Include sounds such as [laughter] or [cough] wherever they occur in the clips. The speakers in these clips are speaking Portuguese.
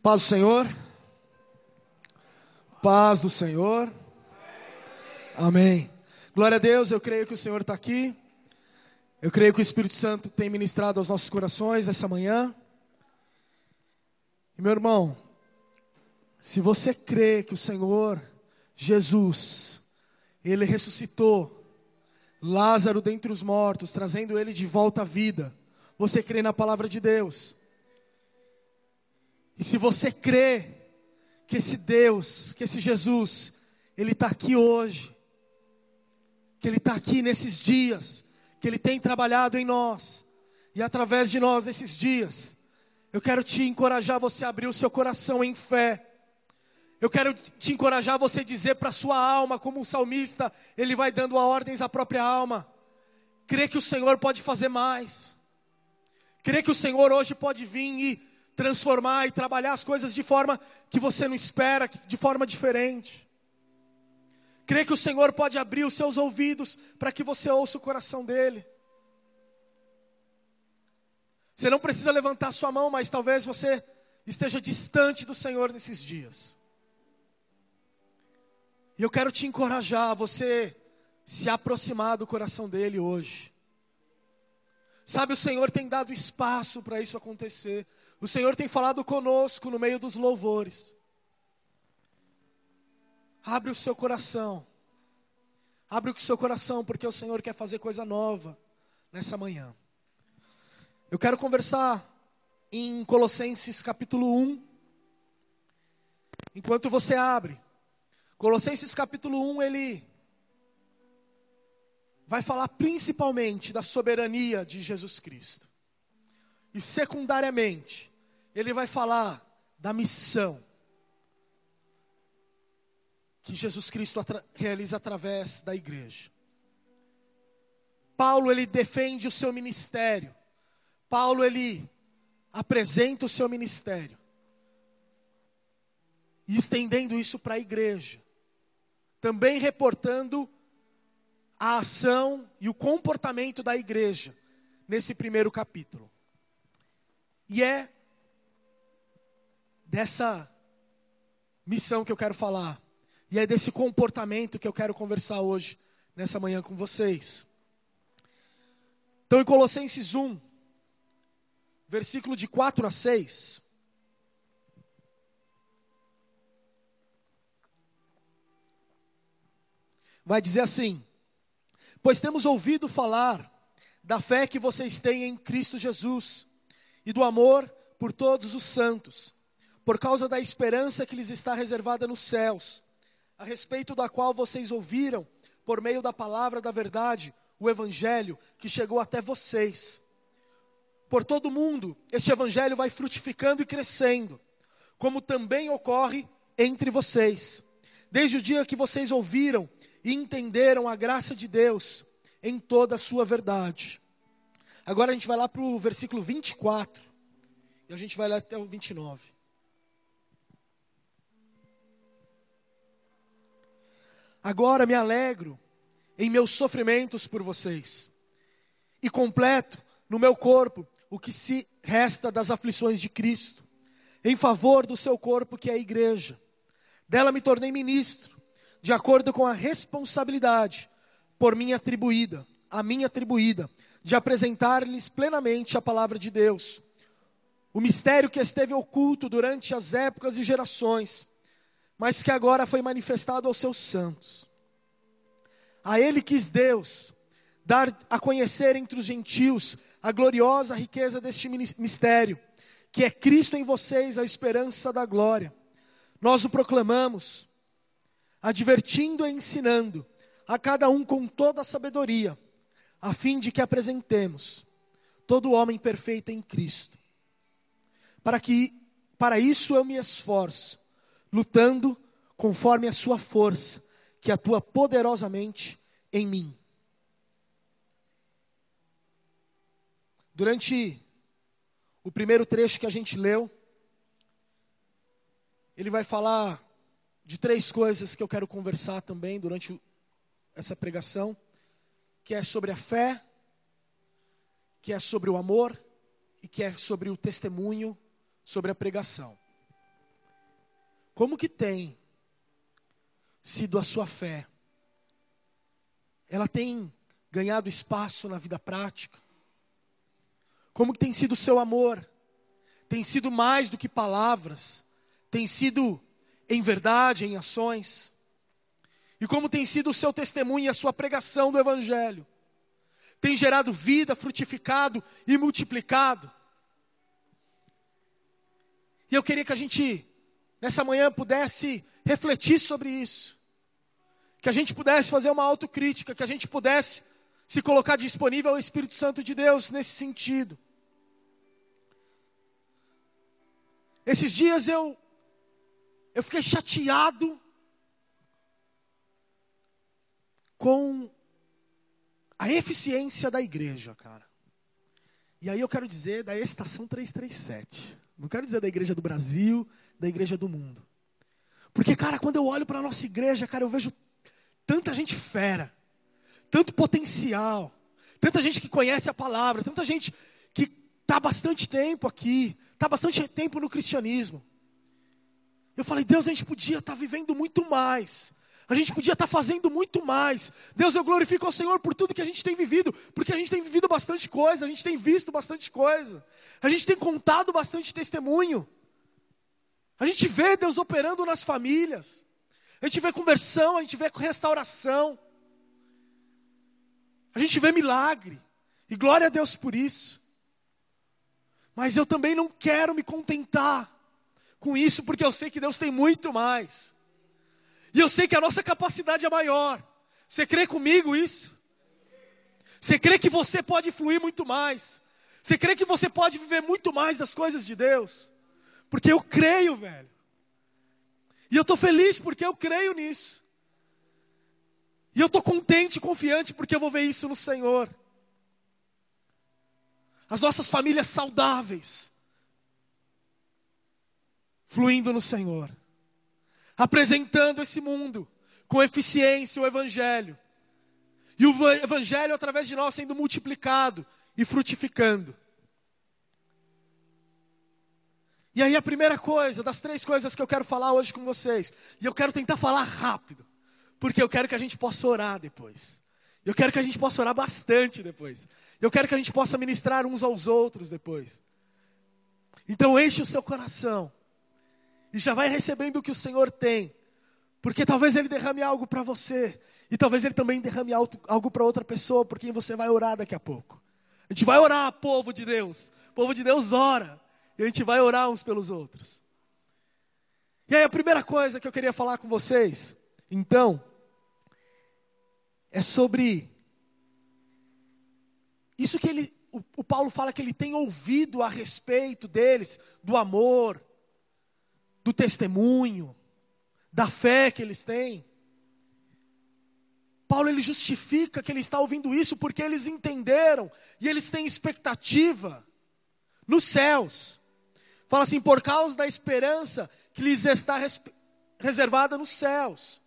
Paz do Senhor. Paz do Senhor. Amém. Glória a Deus, eu creio que o Senhor está aqui. Eu creio que o Espírito Santo tem ministrado aos nossos corações nessa manhã. E meu irmão, se você crê que o Senhor Jesus, Ele ressuscitou Lázaro dentre os mortos, trazendo ele de volta à vida, você crê na palavra de Deus. E se você crê que esse Deus, que esse Jesus, Ele está aqui hoje, que Ele está aqui nesses dias, que Ele tem trabalhado em nós, e através de nós nesses dias, eu quero te encorajar você a abrir o seu coração em fé. Eu quero te encorajar a você dizer para a sua alma, como um salmista, ele vai dando ordens à própria alma. Crê que o Senhor pode fazer mais. Crê que o Senhor hoje pode vir e transformar e trabalhar as coisas de forma que você não espera, de forma diferente. Crê que o Senhor pode abrir os seus ouvidos para que você ouça o coração dele. Você não precisa levantar sua mão, mas talvez você esteja distante do Senhor nesses dias. E eu quero te encorajar a você se aproximar do coração dele hoje. Sabe, o Senhor tem dado espaço para isso acontecer. O Senhor tem falado conosco no meio dos louvores. Abre o seu coração. Abre o seu coração, porque o Senhor quer fazer coisa nova nessa manhã. Eu quero conversar em Colossenses capítulo 1. Enquanto você abre, Colossenses capítulo 1, ele vai falar principalmente da soberania de Jesus Cristo. E secundariamente, ele vai falar da missão que Jesus Cristo atra realiza através da igreja. Paulo ele defende o seu ministério. Paulo ele apresenta o seu ministério. E estendendo isso para a igreja. Também reportando a ação e o comportamento da igreja nesse primeiro capítulo. E é dessa missão que eu quero falar. E é desse comportamento que eu quero conversar hoje, nessa manhã com vocês. Então, em Colossenses 1, versículo de 4 a 6. Vai dizer assim: Pois temos ouvido falar da fé que vocês têm em Cristo Jesus e do amor por todos os santos, por causa da esperança que lhes está reservada nos céus, a respeito da qual vocês ouviram, por meio da palavra da verdade, o evangelho que chegou até vocês. Por todo o mundo, este evangelho vai frutificando e crescendo, como também ocorre entre vocês. Desde o dia que vocês ouviram e entenderam a graça de Deus em toda a sua verdade. Agora a gente vai lá para o versículo 24. E a gente vai lá até o 29. Agora me alegro em meus sofrimentos por vocês. E completo no meu corpo o que se resta das aflições de Cristo, em favor do seu corpo que é a igreja. Dela me tornei ministro, de acordo com a responsabilidade por mim atribuída, a mim atribuída, de apresentar-lhes plenamente a palavra de Deus. O mistério que esteve oculto durante as épocas e gerações, mas que agora foi manifestado aos seus santos. A ele quis Deus dar a conhecer entre os gentios a gloriosa riqueza deste mistério, que é Cristo em vocês, a esperança da glória. Nós o proclamamos, advertindo e ensinando a cada um com toda a sabedoria a fim de que apresentemos todo homem perfeito em Cristo. Para que para isso eu me esforço, lutando conforme a sua força, que atua poderosamente em mim. Durante o primeiro trecho que a gente leu, ele vai falar de três coisas que eu quero conversar também durante essa pregação que é sobre a fé, que é sobre o amor e que é sobre o testemunho, sobre a pregação. Como que tem sido a sua fé? Ela tem ganhado espaço na vida prática? Como que tem sido o seu amor? Tem sido mais do que palavras? Tem sido em verdade, em ações? E como tem sido o seu testemunho e a sua pregação do Evangelho? Tem gerado vida, frutificado e multiplicado? E eu queria que a gente, nessa manhã, pudesse refletir sobre isso. Que a gente pudesse fazer uma autocrítica, que a gente pudesse se colocar disponível ao Espírito Santo de Deus nesse sentido. Esses dias eu eu fiquei chateado com a eficiência da igreja, cara. E aí eu quero dizer da estação 337. Não quero dizer da igreja do Brasil, da igreja do mundo. Porque, cara, quando eu olho para a nossa igreja, cara, eu vejo tanta gente fera, tanto potencial, tanta gente que conhece a palavra, tanta gente que está bastante tempo aqui, está bastante tempo no cristianismo. Eu falei, Deus, a gente podia estar tá vivendo muito mais. A gente podia estar fazendo muito mais. Deus, eu glorifico ao Senhor por tudo que a gente tem vivido, porque a gente tem vivido bastante coisa, a gente tem visto bastante coisa, a gente tem contado bastante testemunho. A gente vê Deus operando nas famílias, a gente vê conversão, a gente vê restauração, a gente vê milagre, e glória a Deus por isso. Mas eu também não quero me contentar com isso, porque eu sei que Deus tem muito mais. E eu sei que a nossa capacidade é maior. Você crê comigo isso? Você crê que você pode fluir muito mais? Você crê que você pode viver muito mais das coisas de Deus? Porque eu creio, velho. E eu estou feliz porque eu creio nisso. E eu estou contente e confiante porque eu vou ver isso no Senhor. As nossas famílias saudáveis, fluindo no Senhor apresentando esse mundo com eficiência o Evangelho. E o Evangelho, através de nós, sendo multiplicado e frutificando. E aí, a primeira coisa, das três coisas que eu quero falar hoje com vocês, e eu quero tentar falar rápido, porque eu quero que a gente possa orar depois. Eu quero que a gente possa orar bastante depois. Eu quero que a gente possa ministrar uns aos outros depois. Então, enche o seu coração e já vai recebendo o que o Senhor tem, porque talvez Ele derrame algo para você, e talvez Ele também derrame algo para outra pessoa, por quem você vai orar daqui a pouco. A gente vai orar, povo de Deus, o povo de Deus ora, e a gente vai orar uns pelos outros. E aí a primeira coisa que eu queria falar com vocês, então, é sobre isso que ele, o, o Paulo fala que ele tem ouvido a respeito deles, do amor, do testemunho, da fé que eles têm. Paulo ele justifica que ele está ouvindo isso porque eles entenderam e eles têm expectativa nos céus. Fala assim, por causa da esperança que lhes está reservada nos céus.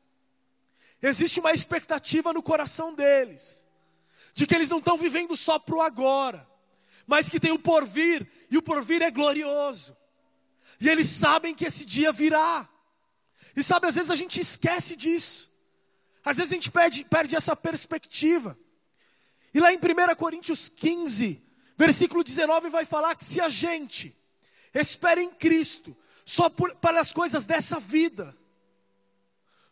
Existe uma expectativa no coração deles, de que eles não estão vivendo só para o agora, mas que tem o porvir, e o porvir é glorioso. E eles sabem que esse dia virá. E sabe, às vezes a gente esquece disso. Às vezes a gente perde, perde essa perspectiva. E lá em 1 Coríntios 15, versículo 19, vai falar que se a gente espera em Cristo, só por, para as coisas dessa vida,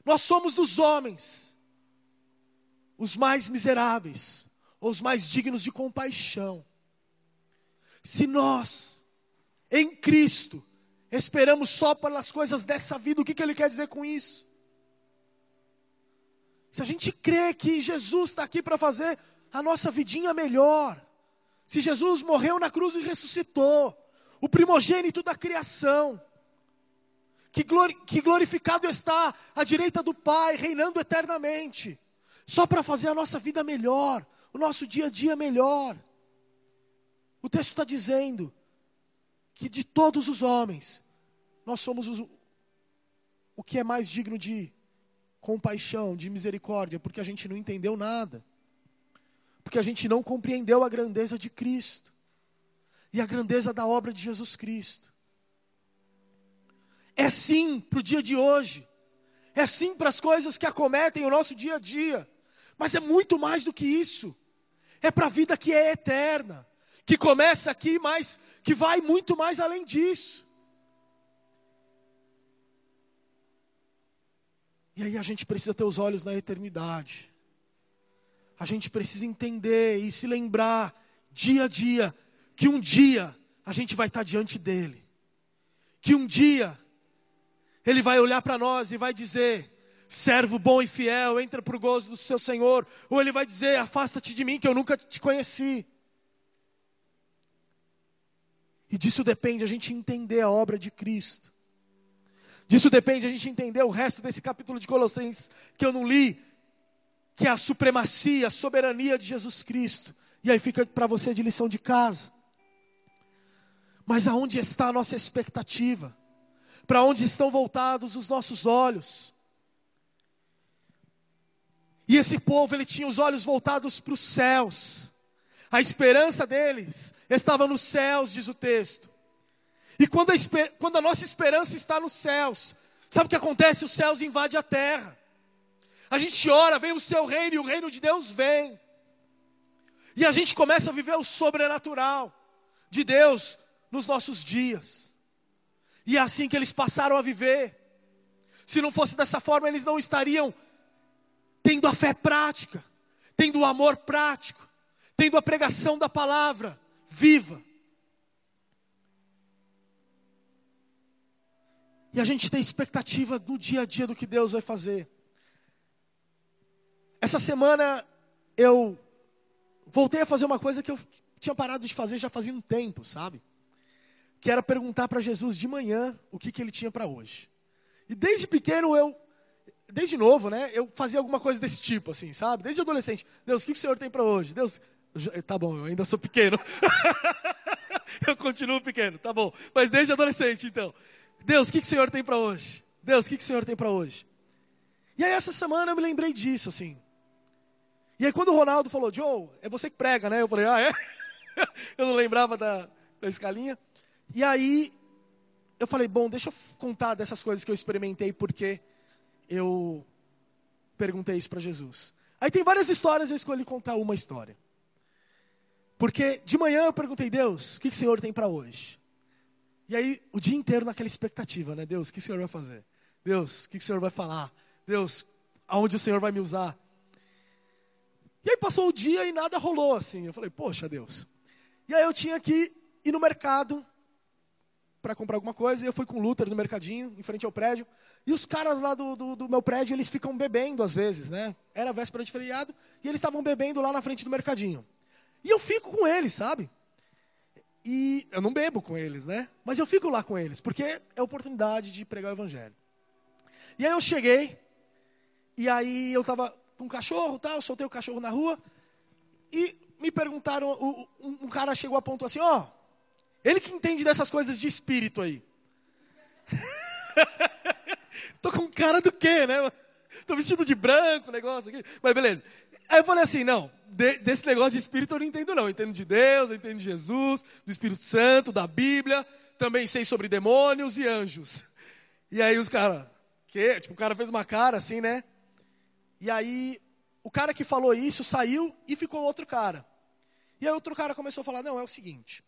nós somos dos homens os mais miseráveis, ou os mais dignos de compaixão. Se nós, em Cristo, esperamos só pelas coisas dessa vida. O que, que ele quer dizer com isso? Se a gente crê que Jesus está aqui para fazer a nossa vidinha melhor, se Jesus morreu na cruz e ressuscitou, o primogênito da criação, que, glori que glorificado está à direita do Pai, reinando eternamente, só para fazer a nossa vida melhor, o nosso dia a dia melhor. O texto está dizendo que de todos os homens, nós somos os, o que é mais digno de compaixão, de misericórdia, porque a gente não entendeu nada, porque a gente não compreendeu a grandeza de Cristo e a grandeza da obra de Jesus Cristo. É sim para o dia de hoje. É sim para as coisas que acometem o nosso dia a dia. Mas é muito mais do que isso. É para a vida que é eterna. Que começa aqui, mas que vai muito mais além disso. E aí a gente precisa ter os olhos na eternidade. A gente precisa entender e se lembrar, dia a dia, que um dia a gente vai estar diante dele. Que um dia ele vai olhar para nós e vai dizer: servo bom e fiel, entra para o gozo do seu Senhor. Ou ele vai dizer: afasta-te de mim, que eu nunca te conheci. E disso depende a gente entender a obra de Cristo. Disso depende a gente entender o resto desse capítulo de Colossenses que eu não li, que é a supremacia, a soberania de Jesus Cristo. E aí fica para você de lição de casa. Mas aonde está a nossa expectativa? Para onde estão voltados os nossos olhos? E esse povo, ele tinha os olhos voltados para os céus. A esperança deles estava nos céus, diz o texto. E quando a, quando a nossa esperança está nos céus, sabe o que acontece? Os céus invadem a terra. A gente ora, vem o seu reino e o reino de Deus vem. E a gente começa a viver o sobrenatural de Deus nos nossos dias. E é assim que eles passaram a viver. Se não fosse dessa forma, eles não estariam tendo a fé prática, tendo o amor prático, tendo a pregação da palavra viva. E a gente tem expectativa no dia a dia do que Deus vai fazer. Essa semana eu voltei a fazer uma coisa que eu tinha parado de fazer já fazia um tempo, sabe? Que era perguntar para Jesus de manhã o que, que ele tinha para hoje. E desde pequeno eu, desde novo, né? Eu fazia alguma coisa desse tipo, assim, sabe? Desde adolescente. Deus, o que, que o Senhor tem para hoje? Deus, tá bom, eu ainda sou pequeno. [laughs] eu continuo pequeno, tá bom. Mas desde adolescente, então. Deus, o que, que o Senhor tem para hoje? Deus, o que, que o Senhor tem para hoje? E aí essa semana eu me lembrei disso, assim. E aí quando o Ronaldo falou, Joe, é você que prega, né? Eu falei, ah, é? [laughs] eu não lembrava da, da escalinha. E aí eu falei, bom, deixa eu contar dessas coisas que eu experimentei, porque eu perguntei isso para Jesus. Aí tem várias histórias, eu escolhi contar uma história. Porque de manhã eu perguntei, Deus, o que, o Senhor tem para hoje? E aí, o dia inteiro naquela expectativa, né? Deus, o que o Senhor vai fazer? Deus, o que o Senhor vai falar? Deus, aonde o Senhor vai me usar? E aí passou o dia e nada rolou assim. Eu falei, poxa, Deus. E aí eu tinha que ir no mercado para comprar alguma coisa. E eu fui com o Luther no mercadinho, em frente ao prédio. E os caras lá do, do, do meu prédio, eles ficam bebendo às vezes, né? Era véspera de feriado. E eles estavam bebendo lá na frente do mercadinho. E eu fico com eles, sabe? E eu não bebo com eles, né? Mas eu fico lá com eles, porque é oportunidade de pregar o evangelho. E aí eu cheguei, e aí eu estava com um cachorro, tal, soltei o cachorro na rua, e me perguntaram, um, um cara chegou a ponto assim, ó, oh, ele que entende dessas coisas de espírito aí. [laughs] Tô com cara do quê, né? Tô vestido de branco, negócio aqui. Mas beleza. Aí eu falei assim, não, de, desse negócio de espírito eu não entendo não. Eu entendo de Deus, eu entendo de Jesus, do Espírito Santo, da Bíblia. Também sei sobre demônios e anjos. E aí os caras, que? Tipo, o cara fez uma cara assim, né? E aí o cara que falou isso saiu e ficou outro cara. E aí outro cara começou a falar, não, é o seguinte.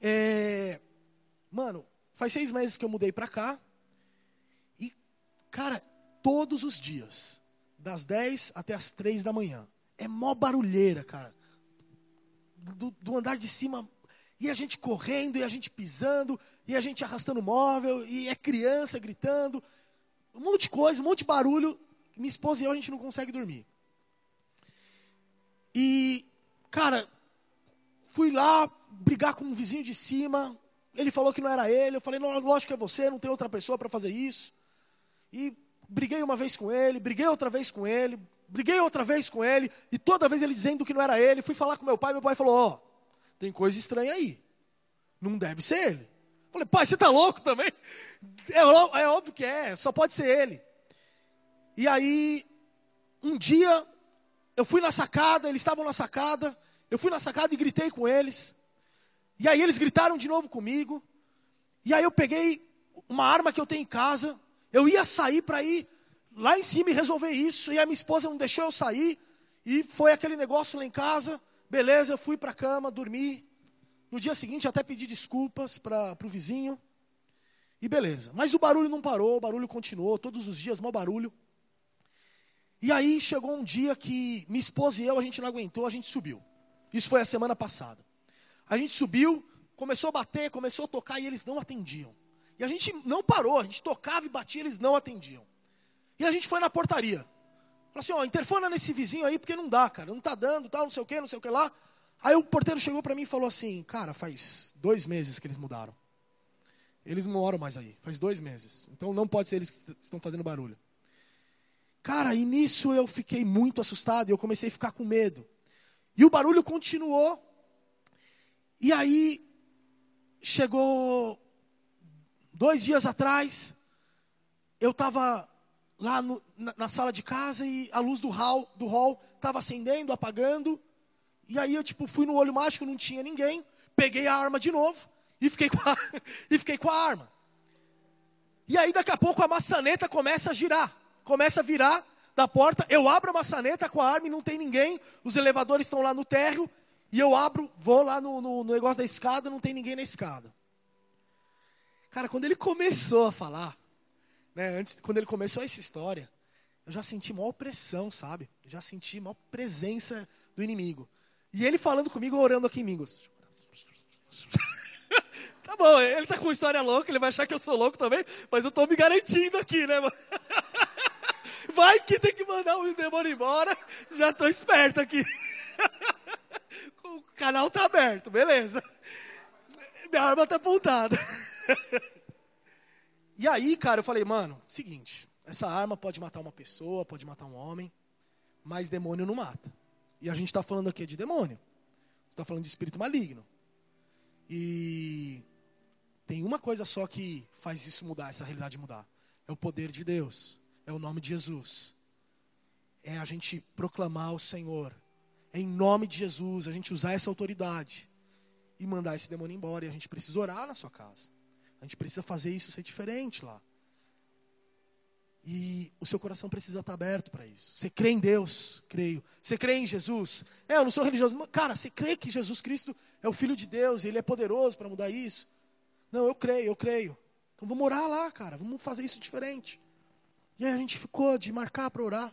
É, mano, faz seis meses que eu mudei pra cá. E, cara, todos os dias das 10 até as 3 da manhã. É mó barulheira, cara. Do, do, andar de cima. E a gente correndo, e a gente pisando, e a gente arrastando móvel, e é criança gritando. Um monte de coisa, um monte de barulho. Minha esposa e eu, a gente não consegue dormir. E, cara, fui lá brigar com um vizinho de cima. Ele falou que não era ele. Eu falei, não, lógico que é você, não tem outra pessoa para fazer isso. E briguei uma vez com ele, briguei outra vez com ele, briguei outra vez com ele, e toda vez ele dizendo que não era ele, fui falar com meu pai, meu pai falou, ó, oh, tem coisa estranha aí, não deve ser ele. Falei, pai, você tá louco também? É, é óbvio que é, só pode ser ele. E aí, um dia, eu fui na sacada, eles estavam na sacada, eu fui na sacada e gritei com eles, e aí eles gritaram de novo comigo, e aí eu peguei uma arma que eu tenho em casa. Eu ia sair para ir lá em cima e resolver isso. E a minha esposa não deixou eu sair. E foi aquele negócio lá em casa. Beleza, eu fui para a cama, dormi. No dia seguinte até pedi desculpas para o vizinho. E beleza. Mas o barulho não parou, o barulho continuou, todos os dias, mau barulho. E aí chegou um dia que minha esposa e eu, a gente não aguentou, a gente subiu. Isso foi a semana passada. A gente subiu, começou a bater, começou a tocar e eles não atendiam. E a gente não parou, a gente tocava e batia, eles não atendiam. E a gente foi na portaria. Falou assim, ó, interfona nesse vizinho aí, porque não dá, cara, não tá dando, tal, não sei o que, não sei o que lá. Aí o porteiro chegou para mim e falou assim, cara, faz dois meses que eles mudaram. Eles não moram mais aí, faz dois meses. Então não pode ser eles que estão fazendo barulho. Cara, e nisso eu fiquei muito assustado e eu comecei a ficar com medo. E o barulho continuou. E aí chegou dois dias atrás, eu estava lá no, na, na, sala de casa e a luz do hall do hall estava acendendo, apagando. E aí eu tipo fui no olho mágico, não tinha ninguém. Peguei a arma de novo e fiquei com a, [laughs] e fiquei com a arma. E aí daqui a pouco a maçaneta começa a girar, começa a virar da porta. Eu abro a maçaneta com a arma e não tem ninguém. Os elevadores estão lá no térreo e eu abro, vou lá no, no, no negócio da escada, não tem ninguém na escada. Cara, quando ele começou a falar, né, antes, quando ele começou essa história, eu já senti maior opressão, sabe? Eu já senti maior presença do inimigo. E ele falando comigo, orando aqui em línguas. [laughs] tá bom, ele tá com uma história louca, ele vai achar que eu sou louco também, mas eu tô me garantindo aqui, né, mano? [laughs] Vai que tem que mandar o demônio embora, já tô esperto aqui. [laughs] o canal tá aberto, beleza. Minha arma tá apontada. [laughs] e aí, cara, eu falei, mano, seguinte, essa arma pode matar uma pessoa, pode matar um homem, mas demônio não mata. E a gente está falando aqui de demônio. Está falando de espírito maligno. E tem uma coisa só que faz isso mudar, essa realidade mudar. É o poder de Deus. É o nome de Jesus. É a gente proclamar o Senhor. É em nome de Jesus, a gente usar essa autoridade e mandar esse demônio embora. E a gente precisa orar na sua casa. A gente precisa fazer isso ser diferente lá. E o seu coração precisa estar aberto para isso. Você crê em Deus? Creio. Você crê em Jesus? É, eu não sou religioso. Cara, você crê que Jesus Cristo é o Filho de Deus e Ele é poderoso para mudar isso? Não, eu creio, eu creio. Então vamos orar lá, cara. Vamos fazer isso diferente. E aí a gente ficou de marcar para orar.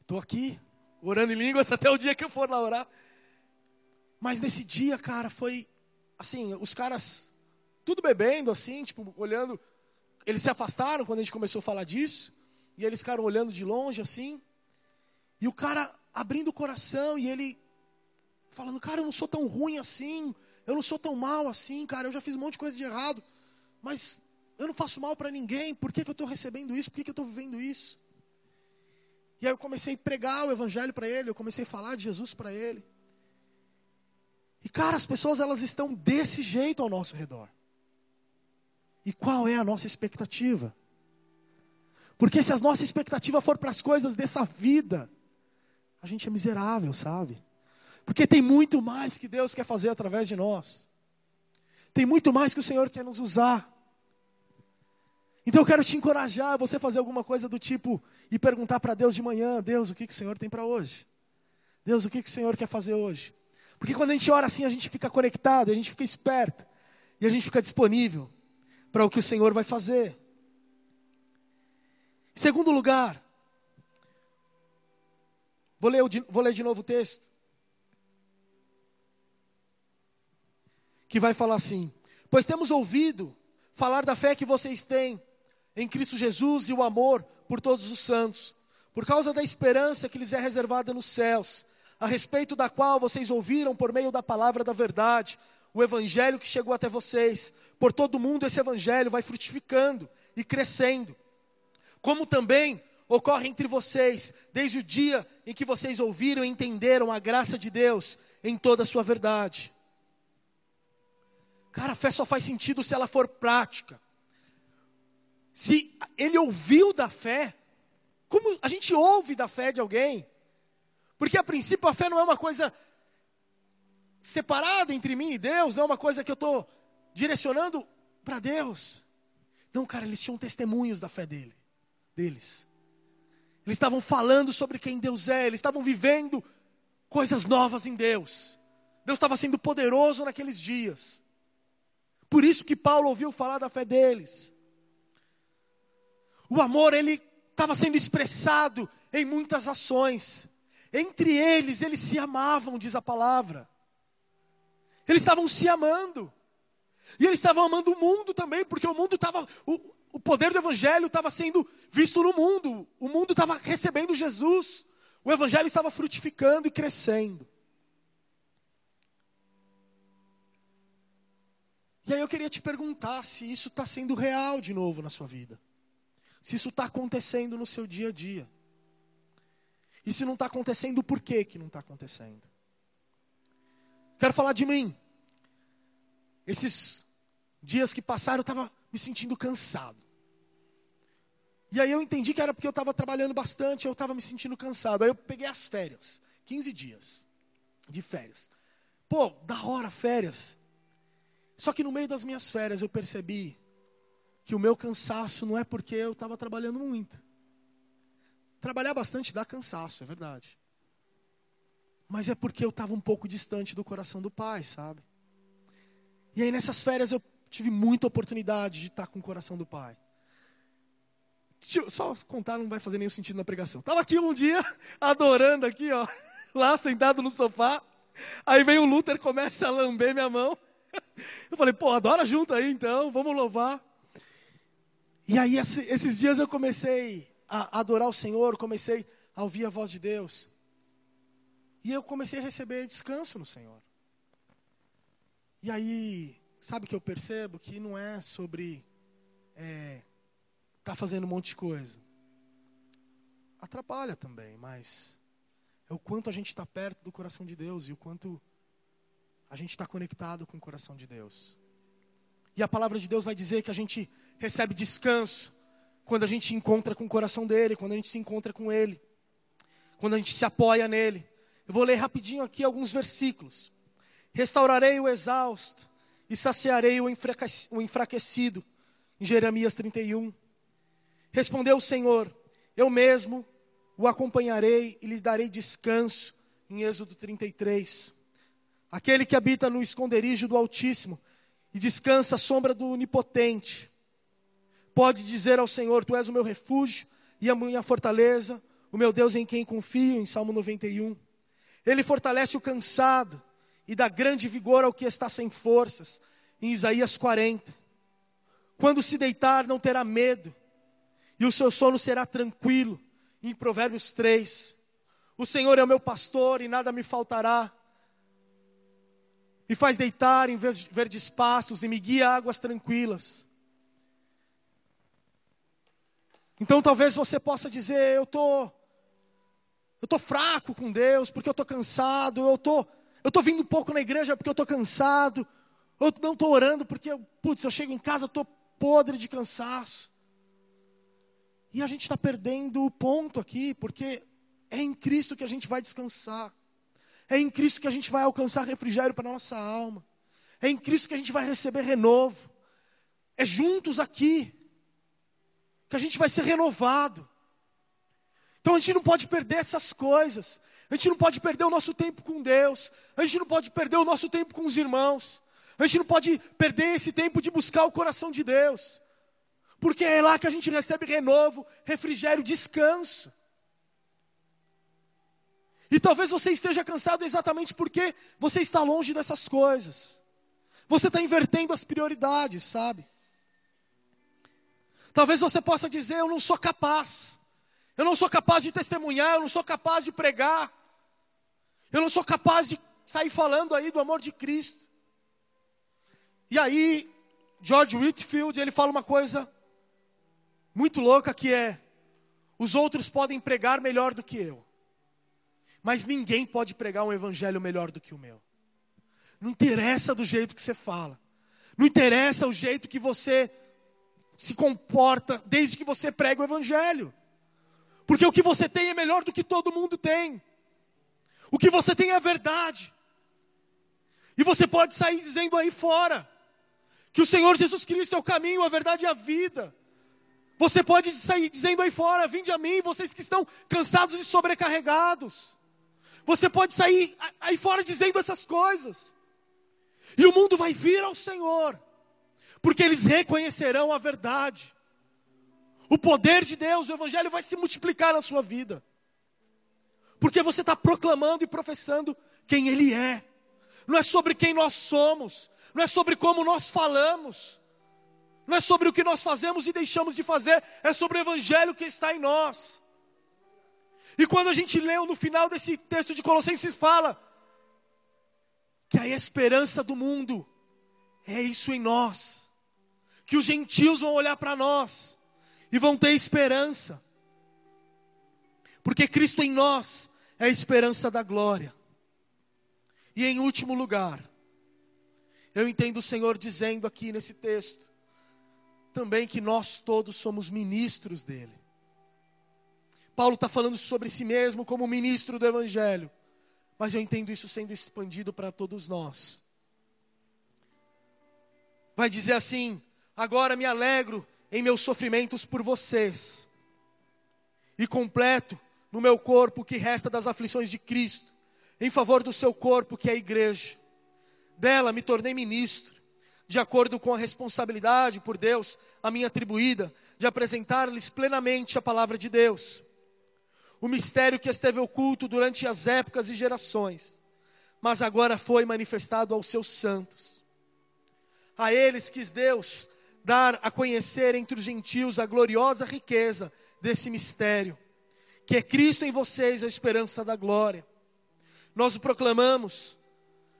Estou aqui, orando em línguas [laughs] até o dia que eu for lá orar. Mas nesse dia, cara, foi assim, os caras tudo bebendo assim, tipo, olhando eles se afastaram quando a gente começou a falar disso, e eles ficaram olhando de longe assim. E o cara abrindo o coração e ele falando: "Cara, eu não sou tão ruim assim, eu não sou tão mal assim, cara, eu já fiz um monte de coisa de errado, mas eu não faço mal para ninguém, por que, que eu estou recebendo isso? Por que, que eu estou vivendo isso?" E aí eu comecei a pregar o evangelho para ele, eu comecei a falar de Jesus para ele. E cara, as pessoas elas estão desse jeito ao nosso redor. E qual é a nossa expectativa? Porque se a nossa expectativa for para as coisas dessa vida, a gente é miserável, sabe? Porque tem muito mais que Deus quer fazer através de nós. Tem muito mais que o Senhor quer nos usar. Então eu quero te encorajar você fazer alguma coisa do tipo e perguntar para Deus de manhã: Deus, o que, que o Senhor tem para hoje? Deus, o que, que o Senhor quer fazer hoje? Porque quando a gente ora assim, a gente fica conectado, a gente fica esperto e a gente fica disponível para o que o Senhor vai fazer. Em segundo lugar, vou ler, vou ler de novo o texto. Que vai falar assim: Pois temos ouvido falar da fé que vocês têm em Cristo Jesus e o amor por todos os santos, por causa da esperança que lhes é reservada nos céus, a respeito da qual vocês ouviram por meio da palavra da verdade o evangelho que chegou até vocês. Por todo mundo esse evangelho vai frutificando e crescendo. Como também ocorre entre vocês, desde o dia em que vocês ouviram e entenderam a graça de Deus em toda a sua verdade. Cara, a fé só faz sentido se ela for prática. Se ele ouviu da fé, como a gente ouve da fé de alguém? Porque a princípio a fé não é uma coisa separada entre mim e Deus, é uma coisa que eu estou direcionando para Deus. Não, cara, eles tinham testemunhos da fé dele, deles. Eles estavam falando sobre quem Deus é, eles estavam vivendo coisas novas em Deus. Deus estava sendo poderoso naqueles dias. Por isso que Paulo ouviu falar da fé deles. O amor, ele estava sendo expressado em muitas ações. Entre eles, eles se amavam, diz a palavra. Eles estavam se amando. E eles estavam amando o mundo também, porque o mundo estava. O, o poder do Evangelho estava sendo visto no mundo. O mundo estava recebendo Jesus. O Evangelho estava frutificando e crescendo. E aí eu queria te perguntar se isso está sendo real de novo na sua vida. Se isso está acontecendo no seu dia a dia. E se não está acontecendo, por que, que não está acontecendo? Quero falar de mim. Esses dias que passaram, eu estava me sentindo cansado. E aí eu entendi que era porque eu estava trabalhando bastante, eu estava me sentindo cansado. Aí eu peguei as férias, 15 dias de férias. Pô, da hora férias. Só que no meio das minhas férias eu percebi que o meu cansaço não é porque eu estava trabalhando muito. Trabalhar bastante dá cansaço, é verdade. Mas é porque eu estava um pouco distante do coração do Pai, sabe? E aí nessas férias eu tive muita oportunidade de estar com o coração do Pai. Só contar não vai fazer nenhum sentido na pregação. Estava aqui um dia, [laughs] adorando aqui, ó, [laughs] lá sentado no sofá. Aí vem o Luther, começa a lamber minha mão. [laughs] Eu falei, pô, adora junto aí então, vamos louvar. E aí esses dias eu comecei a adorar o Senhor, comecei a ouvir a voz de Deus. E eu comecei a receber descanso no Senhor. E aí, sabe que eu percebo que não é sobre é, tá fazendo um monte de coisa. Atrapalha também, mas é o quanto a gente está perto do coração de Deus e o quanto a gente está conectado com o coração de Deus. E a palavra de Deus vai dizer que a gente recebe descanso quando a gente encontra com o coração dele, quando a gente se encontra com ele, quando a gente se apoia nele. Eu vou ler rapidinho aqui alguns versículos. Restaurarei o exausto e saciarei o enfraquecido. Em Jeremias 31. Respondeu o Senhor: Eu mesmo o acompanharei e lhe darei descanso. Em Êxodo 33. Aquele que habita no esconderijo do Altíssimo e descansa à sombra do Onipotente, pode dizer ao Senhor: Tu és o meu refúgio e a minha fortaleza, o meu Deus em quem confio, em Salmo 91. Ele fortalece o cansado e dá grande vigor ao que está sem forças, em Isaías 40. Quando se deitar, não terá medo, e o seu sono será tranquilo, em Provérbios 3. O Senhor é o meu pastor e nada me faltará me faz deitar em verdes pastos e me guia a águas tranquilas. Então talvez você possa dizer, eu tô eu tô fraco com Deus, porque eu tô cansado, eu tô eu tô vindo pouco na igreja porque eu tô cansado. Eu não tô orando porque putz, eu chego em casa, tô podre de cansaço. E a gente está perdendo o ponto aqui, porque é em Cristo que a gente vai descansar. É em Cristo que a gente vai alcançar refrigério para a nossa alma. É em Cristo que a gente vai receber renovo. É juntos aqui que a gente vai ser renovado. Então a gente não pode perder essas coisas. A gente não pode perder o nosso tempo com Deus. A gente não pode perder o nosso tempo com os irmãos. A gente não pode perder esse tempo de buscar o coração de Deus. Porque é lá que a gente recebe renovo, refrigério, descanso. E talvez você esteja cansado exatamente porque você está longe dessas coisas. Você está invertendo as prioridades, sabe? Talvez você possa dizer: Eu não sou capaz. Eu não sou capaz de testemunhar. Eu não sou capaz de pregar. Eu não sou capaz de sair falando aí do amor de Cristo. E aí, George Whitfield, ele fala uma coisa muito louca que é: os outros podem pregar melhor do que eu. Mas ninguém pode pregar um evangelho melhor do que o meu. Não interessa do jeito que você fala. Não interessa o jeito que você se comporta, desde que você prega o evangelho. Porque o que você tem é melhor do que todo mundo tem. O que você tem é verdade. E você pode sair dizendo aí fora que o Senhor Jesus Cristo é o caminho, a verdade e a vida. Você pode sair dizendo aí fora: Vinde a mim, vocês que estão cansados e sobrecarregados. Você pode sair aí fora dizendo essas coisas. E o mundo vai vir ao Senhor, porque eles reconhecerão a verdade. O poder de Deus, o Evangelho vai se multiplicar na sua vida. Porque você está proclamando e professando quem Ele é. Não é sobre quem nós somos, não é sobre como nós falamos, não é sobre o que nós fazemos e deixamos de fazer, é sobre o Evangelho que está em nós. E quando a gente leu no final desse texto de Colossenses, fala que a esperança do mundo é isso em nós, que os gentios vão olhar para nós e vão ter esperança, porque Cristo em nós é a esperança da glória. E em último lugar, eu entendo o Senhor dizendo aqui nesse texto, também que nós todos somos ministros dele. Paulo está falando sobre si mesmo como ministro do Evangelho, mas eu entendo isso sendo expandido para todos nós. Vai dizer assim: agora me alegro em meus sofrimentos por vocês, e completo no meu corpo o que resta das aflições de Cristo, em favor do seu corpo, que é a igreja. Dela me tornei ministro de acordo com a responsabilidade por Deus a mim atribuída, de apresentar-lhes plenamente a palavra de Deus. O mistério que esteve oculto durante as épocas e gerações, mas agora foi manifestado aos seus santos. A eles quis Deus dar a conhecer entre os gentios a gloriosa riqueza desse mistério, que é Cristo em vocês, a esperança da glória. Nós o proclamamos,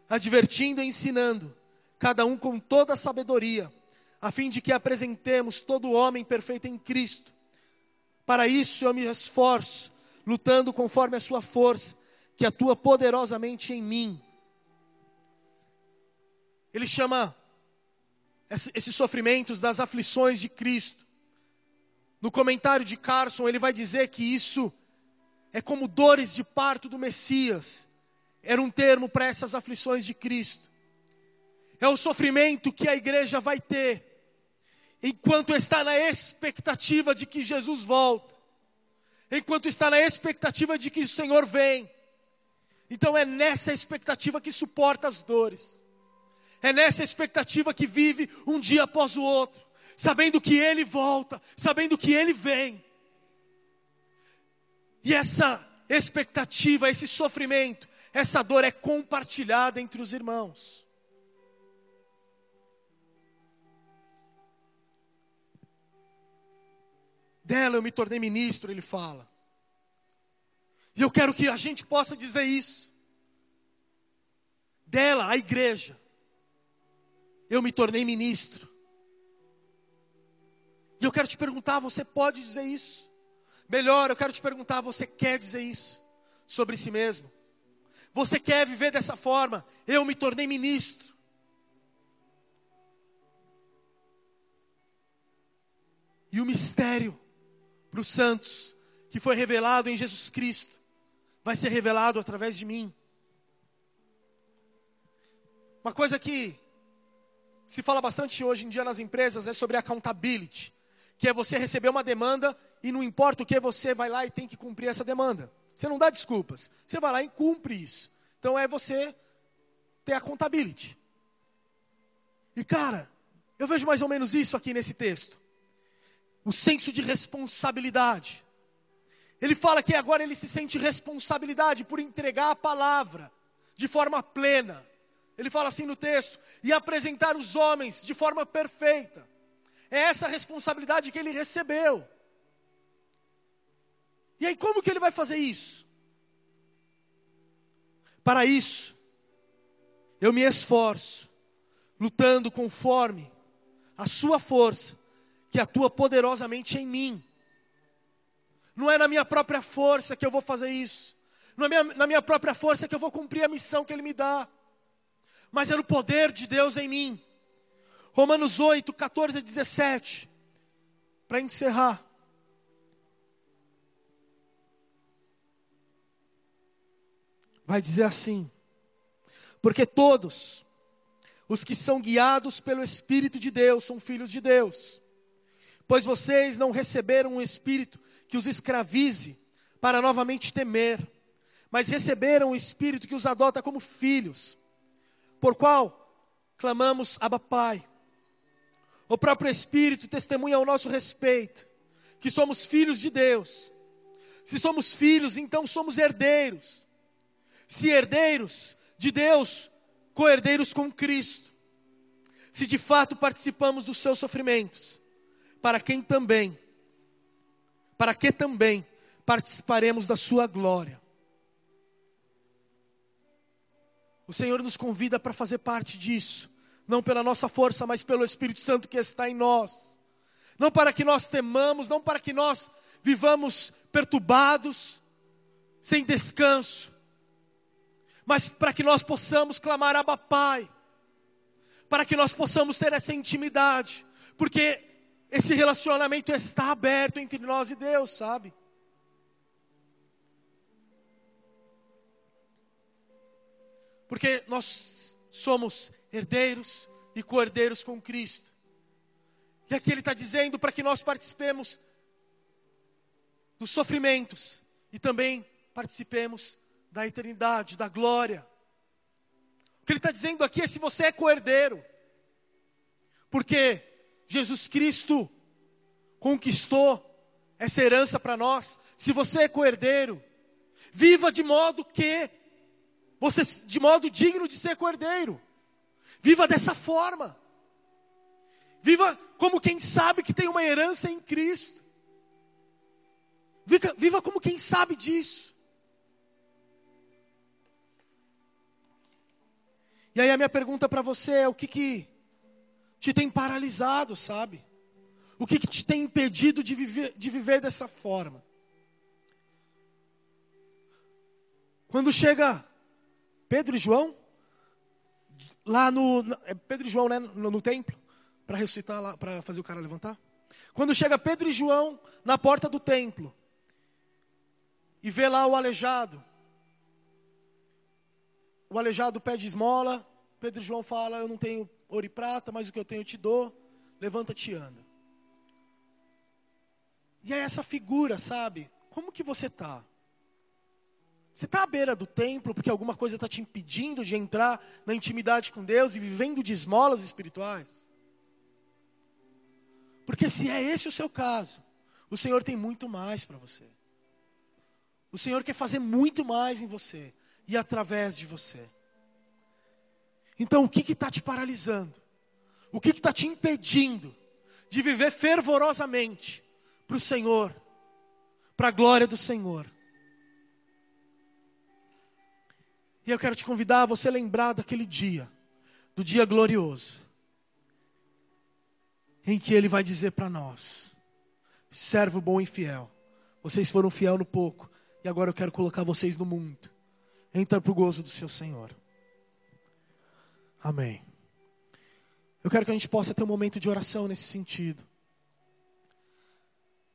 advertindo e ensinando, cada um com toda a sabedoria, a fim de que apresentemos todo homem perfeito em Cristo. Para isso eu me esforço, lutando conforme a sua força, que atua poderosamente em mim. Ele chama esses sofrimentos das aflições de Cristo. No comentário de Carson, ele vai dizer que isso é como dores de parto do Messias. Era um termo para essas aflições de Cristo é o sofrimento que a igreja vai ter, enquanto está na expectativa de que Jesus volta, enquanto está na expectativa de que o Senhor vem. Então é nessa expectativa que suporta as dores, é nessa expectativa que vive um dia após o outro, sabendo que Ele volta, sabendo que Ele vem. E essa expectativa, esse sofrimento, essa dor é compartilhada entre os irmãos. Dela eu me tornei ministro, ele fala. E eu quero que a gente possa dizer isso. Dela, a igreja, eu me tornei ministro. E eu quero te perguntar: você pode dizer isso? Melhor, eu quero te perguntar: você quer dizer isso sobre si mesmo? Você quer viver dessa forma? Eu me tornei ministro. E o mistério para os santos, que foi revelado em Jesus Cristo, vai ser revelado através de mim. Uma coisa que se fala bastante hoje em dia nas empresas é sobre accountability, que é você receber uma demanda e não importa o que você vai lá e tem que cumprir essa demanda. Você não dá desculpas, você vai lá e cumpre isso. Então é você ter accountability. E cara, eu vejo mais ou menos isso aqui nesse texto o senso de responsabilidade. Ele fala que agora ele se sente responsabilidade por entregar a palavra de forma plena. Ele fala assim no texto: e apresentar os homens de forma perfeita. É essa a responsabilidade que ele recebeu. E aí, como que ele vai fazer isso? Para isso, eu me esforço, lutando conforme a sua força que atua poderosamente em mim. Não é na minha própria força que eu vou fazer isso. Não é na minha própria força que eu vou cumprir a missão que Ele me dá. Mas é no poder de Deus em mim. Romanos 8, 14 a 17. Para encerrar. Vai dizer assim: Porque todos, os que são guiados pelo Espírito de Deus são filhos de Deus. Pois vocês não receberam um espírito que os escravize para novamente temer, mas receberam um espírito que os adota como filhos, por qual clamamos Abba Pai. O próprio Espírito testemunha ao nosso respeito que somos filhos de Deus. Se somos filhos, então somos herdeiros. Se herdeiros de Deus, co-herdeiros com Cristo. Se de fato participamos dos seus sofrimentos, para quem também, para que também participaremos da sua glória. O Senhor nos convida para fazer parte disso não pela nossa força, mas pelo Espírito Santo que está em nós. Não para que nós temamos, não para que nós vivamos perturbados, sem descanso, mas para que nós possamos clamar Abba Pai, para que nós possamos ter essa intimidade, porque esse relacionamento está aberto entre nós e Deus, sabe? Porque nós somos herdeiros e cordeiros com Cristo. E aqui ele está dizendo para que nós participemos dos sofrimentos e também participemos da eternidade, da glória. O que ele está dizendo aqui é se você é coerdeiro, porque Jesus Cristo conquistou essa herança para nós. Se você é coerdeiro, viva de modo que você de modo digno de ser coerdeiro. Viva dessa forma. Viva como quem sabe que tem uma herança em Cristo. Viva, viva como quem sabe disso. E aí a minha pergunta para você é: o que, que te tem paralisado, sabe? O que, que te tem impedido de viver, de viver dessa forma? Quando chega Pedro e João, lá no, é Pedro e João, né, no, no templo, para ressuscitar lá, para fazer o cara levantar. Quando chega Pedro e João na porta do templo e vê lá o aleijado, o aleijado pede esmola, Pedro e João fala: Eu não tenho ouro e prata, mas o que eu tenho eu te dou, levanta-te e anda. E é essa figura, sabe? Como que você está? Você está à beira do templo porque alguma coisa está te impedindo de entrar na intimidade com Deus e vivendo de esmolas espirituais? Porque se é esse o seu caso, o Senhor tem muito mais para você. O Senhor quer fazer muito mais em você e através de você. Então, o que está te paralisando? O que está te impedindo de viver fervorosamente para o Senhor, para a glória do Senhor? E eu quero te convidar a você lembrar daquele dia, do dia glorioso, em que Ele vai dizer para nós: servo bom e fiel, vocês foram fiel no pouco, e agora eu quero colocar vocês no mundo. Entra para o gozo do seu Senhor. Amém. Eu quero que a gente possa ter um momento de oração nesse sentido.